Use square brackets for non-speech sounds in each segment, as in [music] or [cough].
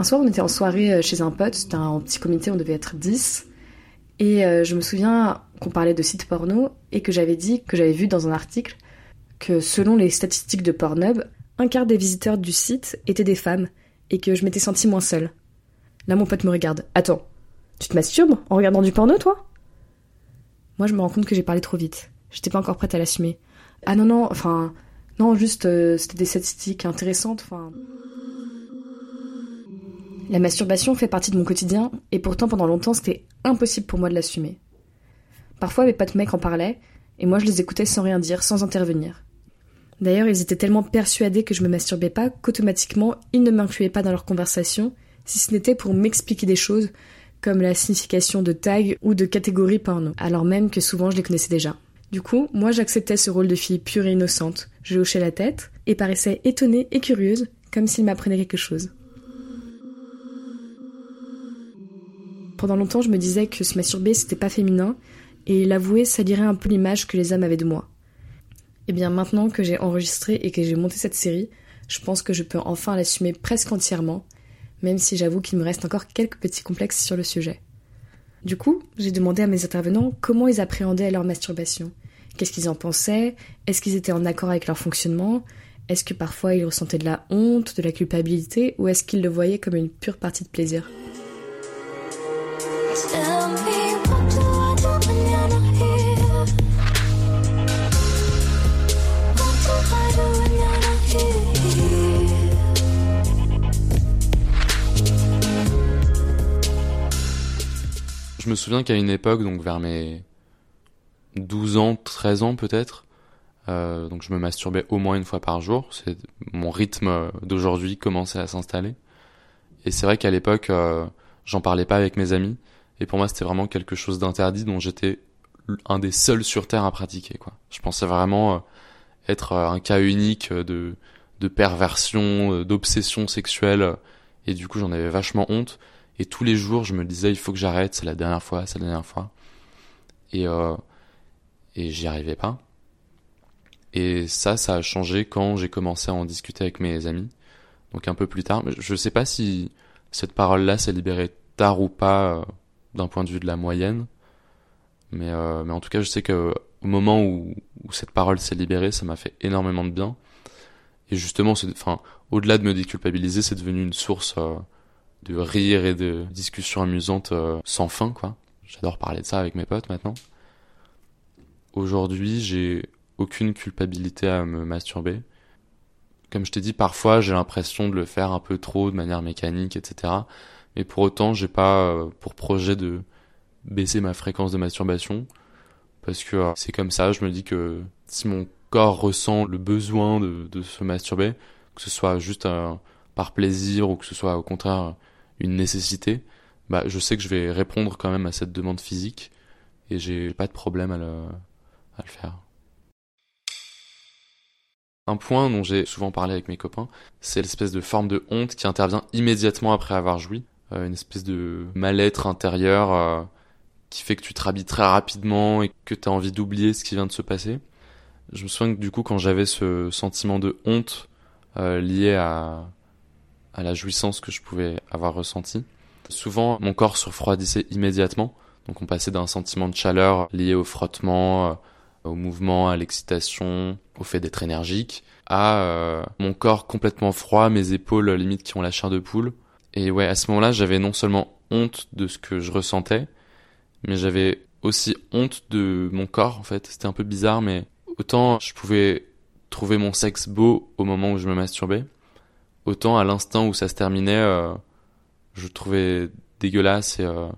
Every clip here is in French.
Un soir, on était en soirée euh, chez un pote, c'était un petit comité, on devait être 10. Et euh, je me souviens qu'on parlait de sites porno et que j'avais dit que j'avais vu dans un article que selon les statistiques de Pornhub, un quart des visiteurs du site étaient des femmes et que je m'étais sentie moins seule. Là, mon pote me regarde. Attends, tu te masturbes en regardant du porno, toi? Moi, je me rends compte que j'ai parlé trop vite. J'étais pas encore prête à l'assumer. Ah non, non, enfin, non, juste, euh, c'était des statistiques intéressantes, enfin. La masturbation fait partie de mon quotidien, et pourtant pendant longtemps c'était impossible pour moi de l'assumer. Parfois mes potes mecs en parlaient, et moi je les écoutais sans rien dire, sans intervenir. D'ailleurs, ils étaient tellement persuadés que je me masturbais pas qu'automatiquement ils ne m'incluaient pas dans leur conversation, si ce n'était pour m'expliquer des choses comme la signification de tag ou de catégorie porno, alors même que souvent je les connaissais déjà. Du coup, moi j'acceptais ce rôle de fille pure et innocente, je hochais la tête et paraissais étonnée et curieuse, comme s'il m'apprenait quelque chose. Pendant longtemps, je me disais que se masturber c'était pas féminin, et l'avouer salirait un peu l'image que les hommes avaient de moi. Et eh bien maintenant que j'ai enregistré et que j'ai monté cette série, je pense que je peux enfin l'assumer presque entièrement, même si j'avoue qu'il me reste encore quelques petits complexes sur le sujet. Du coup, j'ai demandé à mes intervenants comment ils appréhendaient leur masturbation. Qu'est-ce qu'ils en pensaient? Est-ce qu'ils étaient en accord avec leur fonctionnement? Est-ce que parfois ils ressentaient de la honte, de la culpabilité, ou est-ce qu'ils le voyaient comme une pure partie de plaisir? Je me souviens qu'à une époque, donc vers mes 12 ans, 13 ans peut-être, euh, donc je me masturbais au moins une fois par jour. C'est mon rythme d'aujourd'hui commençait à s'installer. Et c'est vrai qu'à l'époque, euh, j'en parlais pas avec mes amis. Et pour moi, c'était vraiment quelque chose d'interdit dont j'étais un des seuls sur Terre à pratiquer. Quoi. Je pensais vraiment euh, être un cas unique de, de perversion, d'obsession sexuelle. Et du coup, j'en avais vachement honte. Et tous les jours, je me disais, il faut que j'arrête, c'est la dernière fois, c'est la dernière fois. Et, euh, et j'y arrivais pas. Et ça, ça a changé quand j'ai commencé à en discuter avec mes amis. Donc un peu plus tard. Je sais pas si cette parole-là s'est libérée tard ou pas euh, d'un point de vue de la moyenne. Mais, euh, mais en tout cas, je sais que au moment où, où cette parole s'est libérée, ça m'a fait énormément de bien. Et justement, enfin, au-delà de me déculpabiliser, c'est devenu une source euh, de rire et de discussions amusantes euh, sans fin, quoi. J'adore parler de ça avec mes potes maintenant. Aujourd'hui, j'ai aucune culpabilité à me masturber. Comme je t'ai dit, parfois j'ai l'impression de le faire un peu trop de manière mécanique, etc. Mais pour autant, j'ai pas euh, pour projet de baisser ma fréquence de masturbation. Parce que euh, c'est comme ça, je me dis que si mon corps ressent le besoin de, se masturber, que ce soit juste par plaisir ou que ce soit au contraire une nécessité, bah, je sais que je vais répondre quand même à cette demande physique et j'ai pas de problème à le, à le faire. Un point dont j'ai souvent parlé avec mes copains, c'est l'espèce de forme de honte qui intervient immédiatement après avoir joui, euh, une espèce de mal-être intérieur euh, qui fait que tu te rhabilles très rapidement et que tu as envie d'oublier ce qui vient de se passer. Je me souviens que du coup quand j'avais ce sentiment de honte euh, lié à à la jouissance que je pouvais avoir ressenti. Souvent, mon corps se refroidissait immédiatement. Donc on passait d'un sentiment de chaleur lié au frottement, euh, au mouvement, à l'excitation, au fait d'être énergique, à euh, mon corps complètement froid, mes épaules limite qui ont la chair de poule. Et ouais, à ce moment-là, j'avais non seulement honte de ce que je ressentais, mais j'avais aussi honte de mon corps en fait. C'était un peu bizarre, mais autant je pouvais trouver mon sexe beau au moment où je me masturbais, autant à l'instant où ça se terminait, euh, je trouvais dégueulasse et euh,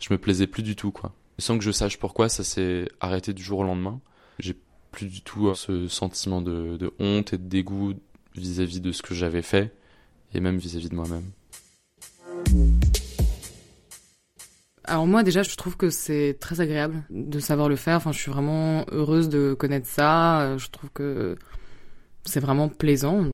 je me plaisais plus du tout quoi. Sans que je sache pourquoi, ça s'est arrêté du jour au lendemain. J'ai plus du tout euh, ce sentiment de, honte et de dégoût vis-à-vis de ce que j'avais fait et même vis-à-vis de moi-même. Alors moi déjà je trouve que c'est très agréable de savoir le faire. Enfin je suis vraiment heureuse de connaître ça. Je trouve que c'est vraiment plaisant.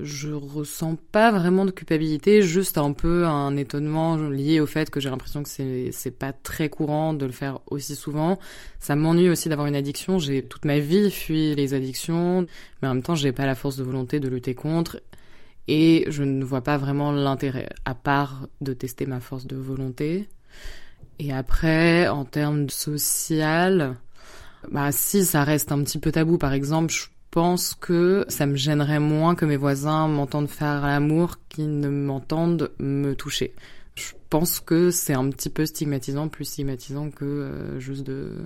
Je ressens pas vraiment de culpabilité, juste un peu un étonnement lié au fait que j'ai l'impression que c'est c'est pas très courant de le faire aussi souvent. Ça m'ennuie aussi d'avoir une addiction. J'ai toute ma vie fui les addictions, mais en même temps j'ai pas la force de volonté de lutter contre. Et je ne vois pas vraiment l'intérêt, à part de tester ma force de volonté. Et après, en termes social, bah si ça reste un petit peu tabou. Par exemple, je pense que ça me gênerait moins que mes voisins m'entendent faire l'amour qu'ils ne m'entendent me toucher. Je pense que c'est un petit peu stigmatisant, plus stigmatisant que euh, juste de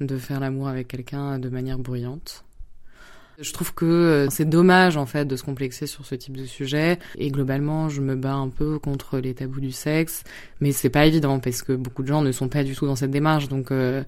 de faire l'amour avec quelqu'un de manière bruyante. Je trouve que euh, c'est dommage en fait de se complexer sur ce type de sujet. Et globalement je me bats un peu contre les tabous du sexe. Mais c'est pas évident parce que beaucoup de gens ne sont pas du tout dans cette démarche. Donc euh...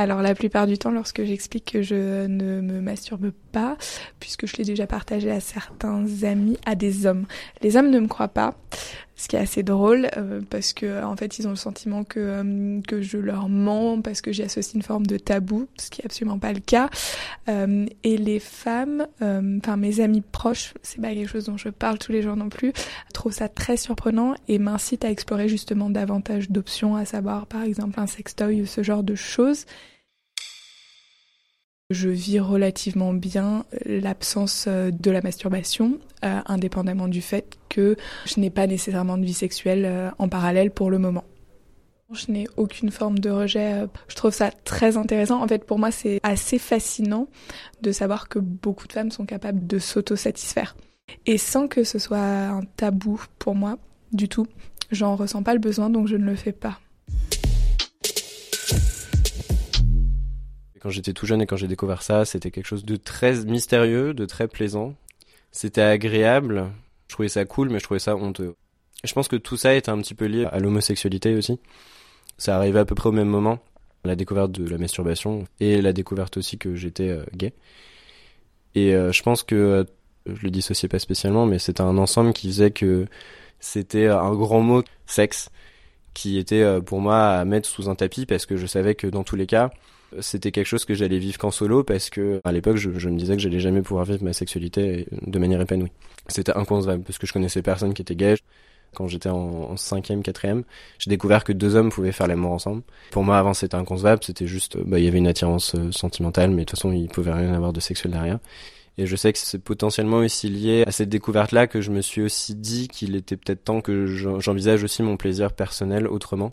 Alors la plupart du temps, lorsque j'explique que je ne me masturbe pas, puisque je l'ai déjà partagé à certains amis, à des hommes, les hommes ne me croient pas, ce qui est assez drôle euh, parce que en fait ils ont le sentiment que euh, que je leur mens parce que j'y associe une forme de tabou, ce qui est absolument pas le cas. Euh, et les femmes, enfin mes amis proches, c'est pas quelque chose dont je parle tous les jours non plus, trouvent ça très surprenant et m'incitent à explorer justement davantage d'options, à savoir par exemple un sextoy ou ce genre de choses. Je vis relativement bien l'absence euh, de la masturbation, euh, indépendamment du fait que je n'ai pas nécessairement de vie sexuelle euh, en parallèle pour le moment. Je n'ai aucune forme de rejet. Je trouve ça très intéressant. En fait, pour moi, c'est assez fascinant de savoir que beaucoup de femmes sont capables de s'auto-satisfaire. Et sans que ce soit un tabou pour moi, du tout. J'en ressens pas le besoin, donc je ne le fais pas. Quand j'étais tout jeune et quand j'ai découvert ça, c'était quelque chose de très mystérieux, de très plaisant. C'était agréable. Je trouvais ça cool, mais je trouvais ça honteux. Je pense que tout ça était un petit peu lié à l'homosexualité aussi. Ça arrivait à peu près au même moment. La découverte de la masturbation et la découverte aussi que j'étais euh, gay. Et euh, je pense que, euh, je le dissociais pas spécialement, mais c'était un ensemble qui faisait que c'était un grand mot, sexe, qui était pour moi à mettre sous un tapis parce que je savais que dans tous les cas, c'était quelque chose que j'allais vivre qu'en solo parce que à l'époque je, me disais que j'allais jamais pouvoir vivre ma sexualité de manière épanouie. C'était inconcevable parce que je connaissais personne qui était gay. Quand j'étais en, cinquième, quatrième, j'ai découvert que deux hommes pouvaient faire l'amour ensemble. Pour moi, avant, c'était inconcevable. C'était juste, bah, il y avait une attirance euh, sentimentale, mais de toute façon, il pouvait rien avoir de sexuel derrière. Et je sais que c'est potentiellement aussi lié à cette découverte-là que je me suis aussi dit qu'il était peut-être temps que j'envisage aussi mon plaisir personnel autrement.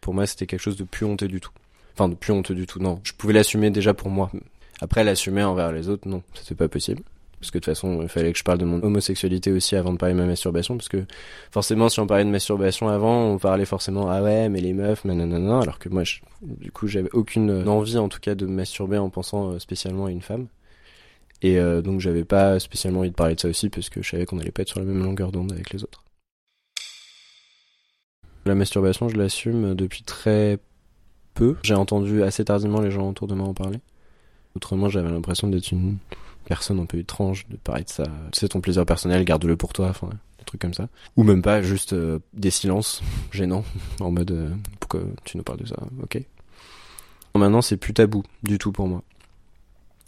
Pour moi, c'était quelque chose de plus honteux du tout. Enfin, plus honteux du tout, non. Je pouvais l'assumer déjà pour moi. Après, l'assumer envers les autres, non, c'était pas possible. Parce que de toute façon, il fallait que je parle de mon homosexualité aussi avant de parler de ma masturbation. Parce que forcément, si on parlait de masturbation avant, on parlait forcément, ah ouais, mais les meufs, nanana. Alors que moi, du coup, j'avais aucune envie, en tout cas, de me masturber en pensant euh, spécialement à une femme. Et euh, donc, j'avais pas spécialement envie de parler de ça aussi, parce que je savais qu'on allait pas être sur la même longueur d'onde avec les autres. La masturbation, je l'assume depuis très peu. J'ai entendu assez tardivement les gens autour de moi en parler. Autrement, j'avais l'impression d'être une personne un peu étrange de parler de ça. C'est ton plaisir personnel, garde-le pour toi, enfin, des trucs comme ça. Ou même pas, juste euh, des silences gênants, [laughs] en mode euh, pourquoi tu nous parles de ça, ok. Maintenant, c'est plus tabou du tout pour moi.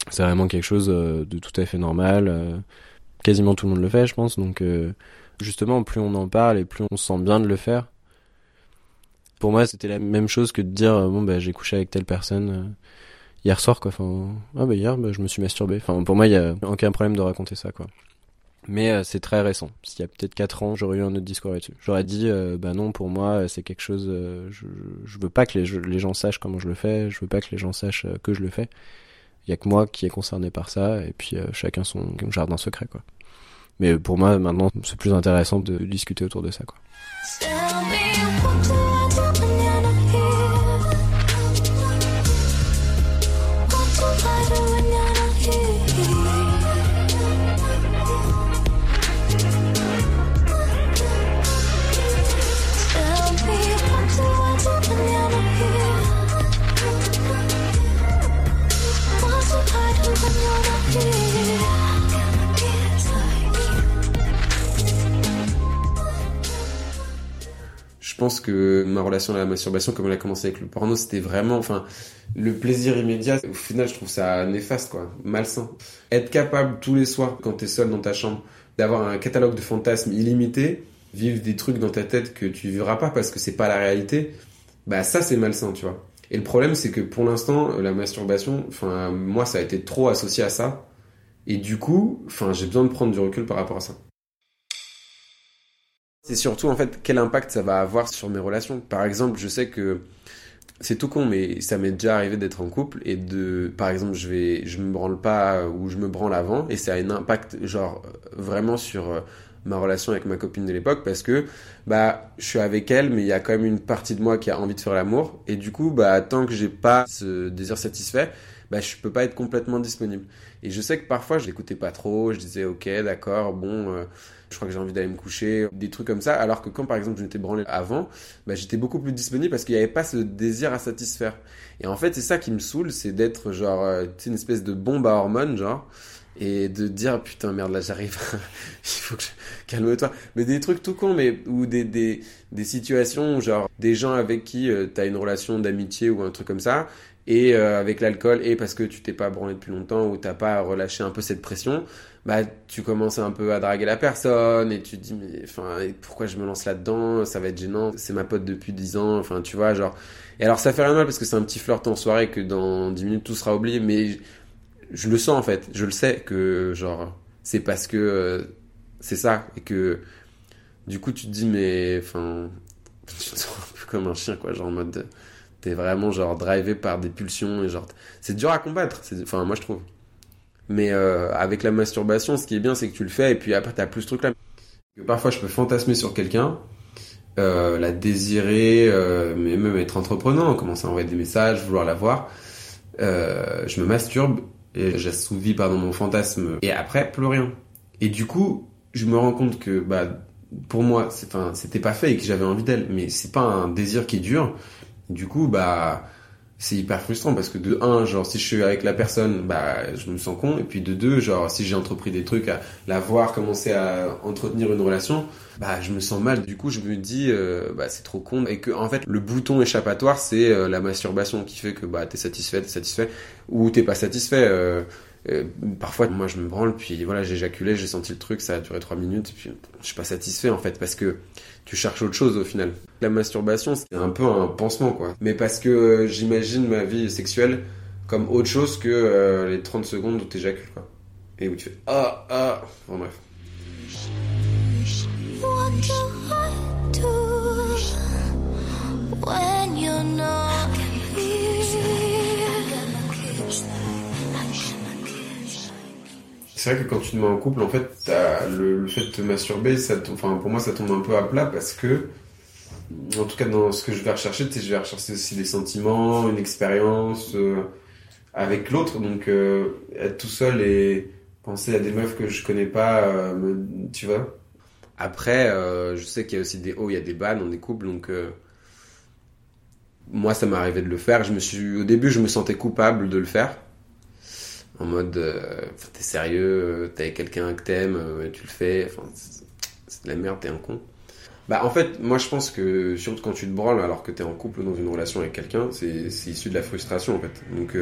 C'est vraiment quelque chose euh, de tout à fait normal. quasiment tout le monde le fait, je pense. Donc, justement, plus on en parle et plus on se sent bien de le faire, pour moi, c'était la même chose que de dire euh, bon bah j'ai couché avec telle personne euh, hier soir quoi. Enfin ah bah hier bah, je me suis masturbé. Enfin pour moi il y a aucun problème de raconter ça quoi. Mais euh, c'est très récent. S'il y a peut-être 4 ans, j'aurais eu un autre discours là-dessus. J'aurais dit, bah non, pour moi, c'est quelque chose. je, je veux pas que les, les, gens sachent comment je le fais. Je veux pas que les gens sachent que je le fais. Il y a que moi qui est concerné par ça, et puis chacun son jardin secret, quoi. Mais pour moi, maintenant, c'est plus intéressant de discuter autour de ça, quoi. Pense que ma relation à la masturbation, comme elle a commencé avec le porno, c'était vraiment, enfin, le plaisir immédiat. Au final, je trouve ça néfaste, quoi, malsain. Être capable tous les soirs, quand t'es seul dans ta chambre, d'avoir un catalogue de fantasmes illimité, vivre des trucs dans ta tête que tu vivras pas parce que c'est pas la réalité, bah ça c'est malsain, tu vois. Et le problème, c'est que pour l'instant, la masturbation, enfin, moi, ça a été trop associé à ça. Et du coup, enfin, j'ai besoin de prendre du recul par rapport à ça. C'est surtout en fait quel impact ça va avoir sur mes relations. Par exemple, je sais que c'est tout con, mais ça m'est déjà arrivé d'être en couple et de, par exemple, je vais, je me branle pas ou je me branle avant et ça a un impact genre vraiment sur euh, ma relation avec ma copine de l'époque parce que bah je suis avec elle mais il y a quand même une partie de moi qui a envie de faire l'amour et du coup bah tant que j'ai pas ce désir satisfait bah je peux pas être complètement disponible. Et je sais que parfois je l'écoutais pas trop je disais ok d'accord bon euh, je crois que j'ai envie d'aller me coucher des trucs comme ça. Alors que quand par exemple je m'étais branlé avant bah j'étais beaucoup plus disponible parce qu'il n'y avait pas ce désir à satisfaire. Et en fait c'est ça qui me saoule c'est d'être genre euh, une espèce de bombe à hormones genre et de dire putain merde là j'arrive. [laughs] Il faut que je... calme-toi. Mais des trucs tout cons mais ou des, des, des situations genre des gens avec qui euh, t'as une relation d'amitié ou un truc comme ça et euh, avec l'alcool et parce que tu t'es pas branlé depuis longtemps ou t'as pas relâché un peu cette pression bah tu commences un peu à draguer la personne et tu te dis mais enfin pourquoi je me lance là-dedans? Ça va être gênant. C'est ma pote depuis 10 ans enfin tu vois genre. Et alors ça fait rien mal parce que c'est un petit flirt en soirée que dans 10 minutes tout sera oublié mais je le sens en fait, je le sais que genre c'est parce que euh, c'est ça et que du coup tu te dis mais enfin [laughs] tu te sens un peu comme un chien quoi, genre en mode t'es vraiment genre drivé par des pulsions et genre c'est dur à combattre, enfin moi je trouve. Mais euh, avec la masturbation, ce qui est bien c'est que tu le fais et puis après t'as plus ce truc là. Parfois je peux fantasmer sur quelqu'un. Euh, la désirer, mais même être entreprenant, commencer à envoyer des messages, vouloir la voir. Je me masturbe et j'assouvis pardon mon fantasme. Et après plus rien. Et du coup je me rends compte que bah pour moi c'était pas fait et que j'avais envie d'elle. Mais c'est pas un désir qui dure du coup bah c'est hyper frustrant parce que de un genre si je suis avec la personne bah je me sens con. Et puis de deux genre si j'ai entrepris des trucs à la voir commencer à entretenir une relation bah je me sens mal. Du coup je me dis euh, bah c'est trop con. Et que en fait le bouton échappatoire c'est euh, la masturbation qui fait que bah t'es satisfait t'es satisfait ou t'es pas satisfait euh, parfois moi je me branle puis voilà j'ai éjaculé j'ai senti le truc ça a duré trois minutes puis je suis pas satisfait en fait parce que tu cherches autre chose au final. La masturbation, c'est un peu un pansement, quoi. Mais parce que euh, j'imagine ma vie sexuelle comme autre chose que euh, les 30 secondes où t'éjacules, quoi. Et où tu fais ah, ah. Enfin bref. C'est vrai que quand tu te mets en couple, en fait, le, fait de te masturber, enfin, pour moi, ça tombe un peu à plat parce que, en tout cas, dans ce que je vais rechercher, je vais rechercher aussi des sentiments, une expérience euh, avec l'autre. Donc, euh, être tout seul et penser à des meufs que je connais pas, euh, tu vois. Après, je sais qu'il y a aussi des hauts, il y a des bas dans des couples, donc moi, ça m'est arrivé de le faire. Je me suis, au début, je me sentais coupable de le faire en mode euh, t'es sérieux, euh, t'as quelqu'un que t'aimes, euh, tu le fais, enfin c'est de la merde, t'es un con. Bah en fait, moi je pense que surtout quand tu te branles alors que t'es en couple ou dans une relation avec quelqu'un, c'est issu de la frustration en fait. Donc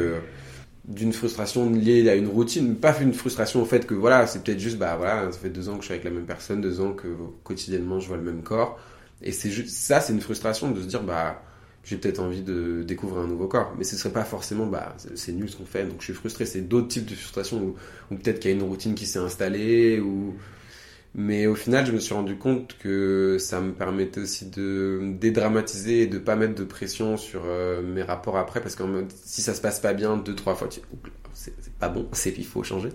d'une frustration liée à une routine, pas une frustration au fait que voilà, c'est peut-être juste bah voilà, ça fait deux ans que je suis avec la même personne, deux ans que quotidiennement je vois le même corps, et c'est juste ça, c'est une frustration de se dire bah j'ai peut-être envie de découvrir un nouveau corps. Mais ce serait pas forcément, bah, c'est nul ce qu'on fait, donc je suis frustré. C'est d'autres types de frustration, ou, peut-être qu'il y a une routine qui s'est installée, ou. Mais au final, je me suis rendu compte que ça me permettait aussi de dédramatiser et de pas mettre de pression sur euh, mes rapports après, parce que si ça se passe pas bien deux, trois fois, c'est pas bon, [laughs] c'est il faut changer.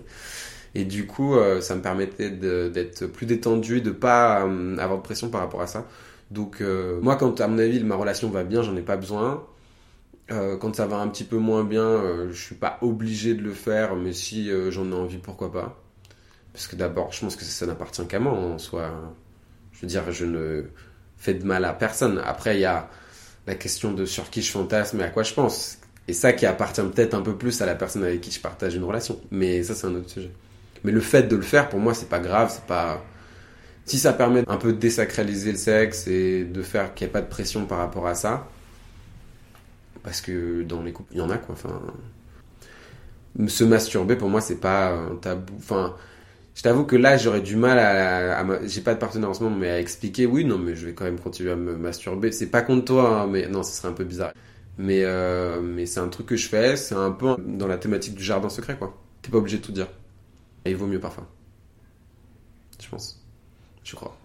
Et du coup, euh, ça me permettait d'être plus détendu, de pas euh, avoir de pression par rapport à ça. Donc euh, moi, quand à mon avis ma relation va bien, j'en ai pas besoin. Euh, quand ça va un petit peu moins bien, euh, je suis pas obligé de le faire, mais si j'en ai envie, pourquoi pas. Parce que d'abord, je pense que ça, n'appartient qu'à moi en soi. Je veux dire, je ne fais de mal à personne. Après, il y a la question de sur qui je fantasme et à quoi je pense. Et ça qui appartient peut-être un peu plus à la personne avec qui je partage une relation. Mais ça, c'est un autre sujet. Mais le fait de le faire, pour moi, c'est pas grave, c'est pas Si ça permet un peu de désacraliser le sexe et de faire qu'il n'y ait pas de pression par rapport à ça, parce que dans les couples, il y en a quoi. Enfin, se masturber pour moi c'est pas un tabou. Enfin, je t'avoue que là j'aurais du mal à, j'ai pas de partenaire en ce moment, mais à expliquer. Oui, non, mais je vais quand même continuer à me masturber. C'est pas contre toi, hein, mais non, ce serait un peu bizarre. Mais euh, mais c'est un truc que je fais. C'est un peu dans la thématique du jardin secret quoi. T'es pas obligé de tout dire. Et il vaut mieux parfois. Je pense. Je crois.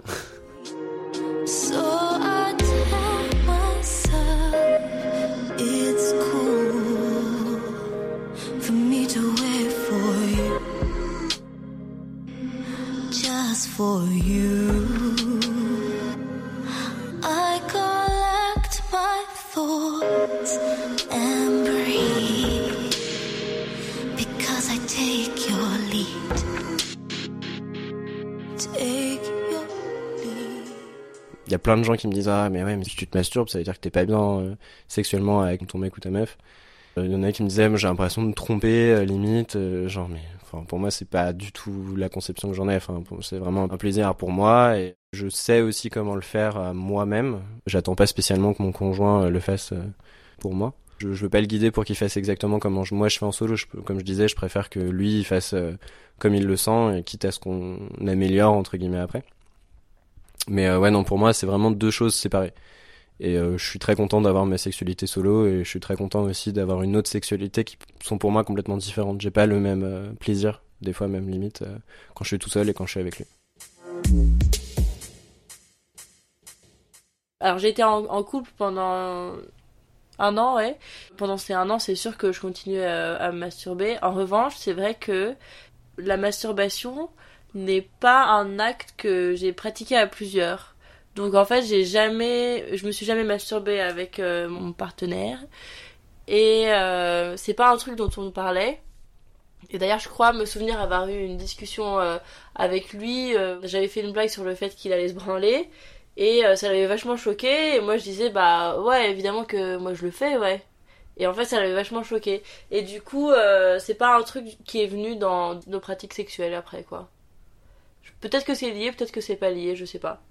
for you. I collect my thoughts and breathe because I take your lead. Y a plein de gens qui me disent ah mais ouais mais si tu te masturbes ça veut dire que t'es pas bien euh, sexuellement avec ton mec ou ta meuf. Euh, il y en a qui me disaient j'ai l'impression de me tromper euh, limite euh, genre mais Enfin, pour moi, c'est pas du tout la conception que j'en ai. Enfin, c'est vraiment un plaisir pour moi et je sais aussi comment le faire moi-même. J'attends pas spécialement que mon conjoint le fasse pour moi. Je, je veux pas le guider pour qu'il fasse exactement comme moi je fais en solo. Je, comme je disais, je préfère que lui il fasse comme il le sent et quitte à ce qu'on améliore entre guillemets après. Mais ouais, non, pour moi, c'est vraiment deux choses séparées. Et euh, je suis très content d'avoir ma sexualité solo et je suis très content aussi d'avoir une autre sexualité qui sont pour moi complètement différentes. J'ai pas le même euh, plaisir, des fois même limite, euh, quand je suis tout seul et quand je suis avec lui. Alors j'ai été en, couple pendant un an, ouais. Pendant ces un an, c'est sûr que je continue à, à masturber. En revanche, c'est vrai que la masturbation n'est pas un acte que j'ai pratiqué à plusieurs. Donc en fait, j'ai jamais, je me suis jamais masturbée avec euh, mon partenaire. Et euh, c'est pas un truc dont on parlait. Et d'ailleurs, je crois me souvenir avoir eu une discussion euh, avec lui. J'avais fait une blague sur le fait qu'il allait se branler. Et ça l'avait vachement choqué. Et moi, je disais, bah ouais, évidemment que moi je le fais, ouais. Et en fait, ça l'avait vachement choqué. Et du coup, c'est pas un truc qui est venu dans nos pratiques sexuelles après, quoi. Peut-être que c'est lié, peut-être que c'est pas lié, je sais pas.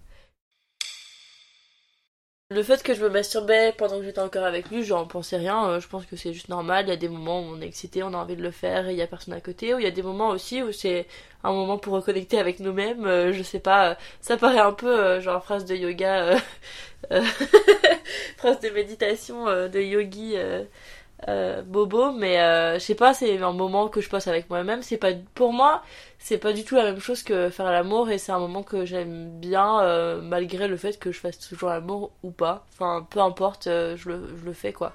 Le fait que je me masturbais pendant que j'étais encore avec lui, j'en pensais rien. Euh, je pense que c'est juste normal. Il y a des moments où on est excité, on a envie de le faire et il y a personne à côté. Ou il y a des moments aussi où c'est un moment pour reconnecter avec nous-mêmes. Euh, je sais pas, euh, ça paraît un peu genre phrase de yoga, [laughs] [laughs] phrase de méditation de yogi euh, bobo, mais euh, je sais pas, c'est un moment que je passe avec moi-même. C'est pas pour moi, c'est pas du tout la même chose que faire l'amour et c'est un moment que j'aime bien euh, malgré le fait que je fasse toujours l'amour ou pas. Enfin, peu importe, je le, je le fais quoi.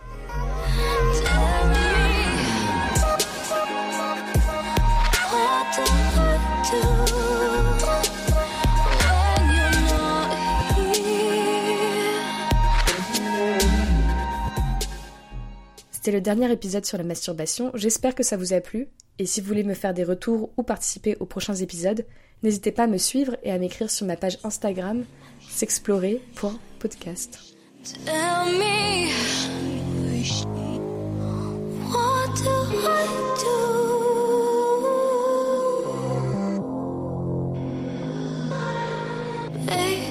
C'était le dernier épisode sur la masturbation, j'espère que ça vous a plu, et si vous voulez me faire des retours ou participer aux prochains épisodes, n'hésitez pas à me suivre et à m'écrire sur ma page Instagram s'explorer.podcast. Hey.